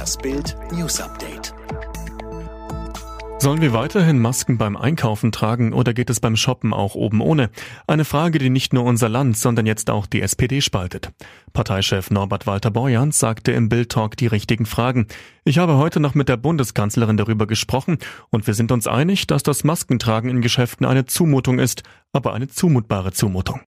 Das Bild News Update. Sollen wir weiterhin Masken beim Einkaufen tragen oder geht es beim Shoppen auch oben ohne? Eine Frage, die nicht nur unser Land, sondern jetzt auch die SPD spaltet. Parteichef Norbert Walter Borjans sagte im Bild Talk die richtigen Fragen. Ich habe heute noch mit der Bundeskanzlerin darüber gesprochen und wir sind uns einig, dass das Maskentragen in Geschäften eine Zumutung ist, aber eine zumutbare Zumutung.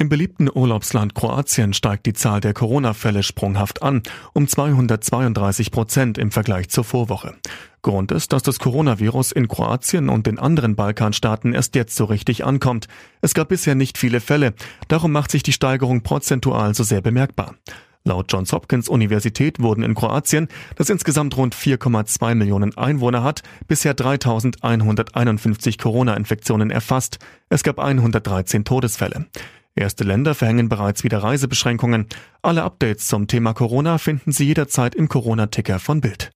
Im beliebten Urlaubsland Kroatien steigt die Zahl der Corona-Fälle sprunghaft an, um 232 Prozent im Vergleich zur Vorwoche. Grund ist, dass das Coronavirus in Kroatien und den anderen Balkanstaaten erst jetzt so richtig ankommt. Es gab bisher nicht viele Fälle, darum macht sich die Steigerung prozentual so sehr bemerkbar. Laut Johns Hopkins Universität wurden in Kroatien, das insgesamt rund 4,2 Millionen Einwohner hat, bisher 3151 Corona-Infektionen erfasst. Es gab 113 Todesfälle. Erste Länder verhängen bereits wieder Reisebeschränkungen. Alle Updates zum Thema Corona finden Sie jederzeit im Corona-Ticker von Bild.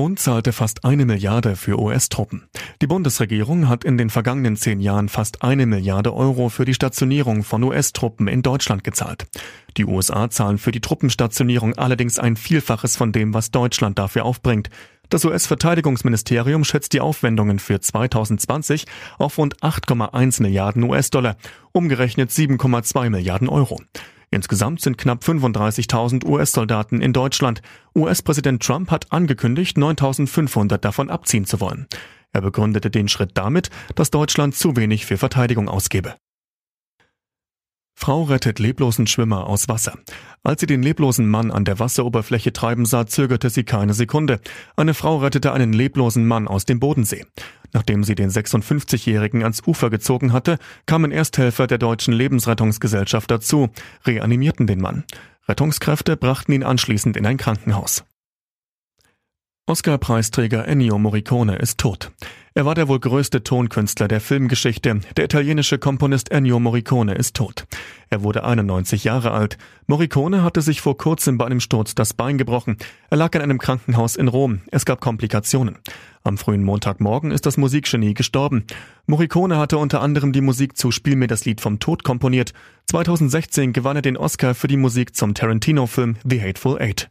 Bund zahlte fast eine Milliarde für US-Truppen. Die Bundesregierung hat in den vergangenen zehn Jahren fast eine Milliarde Euro für die Stationierung von US-Truppen in Deutschland gezahlt. Die USA zahlen für die Truppenstationierung allerdings ein Vielfaches von dem, was Deutschland dafür aufbringt. Das US-Verteidigungsministerium schätzt die Aufwendungen für 2020 auf rund 8,1 Milliarden US-Dollar, umgerechnet 7,2 Milliarden Euro. Insgesamt sind knapp 35.000 US-Soldaten in Deutschland. US-Präsident Trump hat angekündigt, 9.500 davon abziehen zu wollen. Er begründete den Schritt damit, dass Deutschland zu wenig für Verteidigung ausgebe. Frau rettet leblosen Schwimmer aus Wasser. Als sie den leblosen Mann an der Wasseroberfläche treiben sah, zögerte sie keine Sekunde. Eine Frau rettete einen leblosen Mann aus dem Bodensee. Nachdem sie den 56-Jährigen ans Ufer gezogen hatte, kamen Ersthelfer der Deutschen Lebensrettungsgesellschaft dazu, reanimierten den Mann. Rettungskräfte brachten ihn anschließend in ein Krankenhaus. Oscar-Preisträger Ennio Morricone ist tot. Er war der wohl größte Tonkünstler der Filmgeschichte. Der italienische Komponist Ennio Morricone ist tot. Er wurde 91 Jahre alt. Morricone hatte sich vor kurzem bei einem Sturz das Bein gebrochen. Er lag in einem Krankenhaus in Rom. Es gab Komplikationen. Am frühen Montagmorgen ist das Musikgenie gestorben. Morricone hatte unter anderem die Musik zu Spiel mir das Lied vom Tod komponiert. 2016 gewann er den Oscar für die Musik zum Tarantino-Film The Hateful Eight.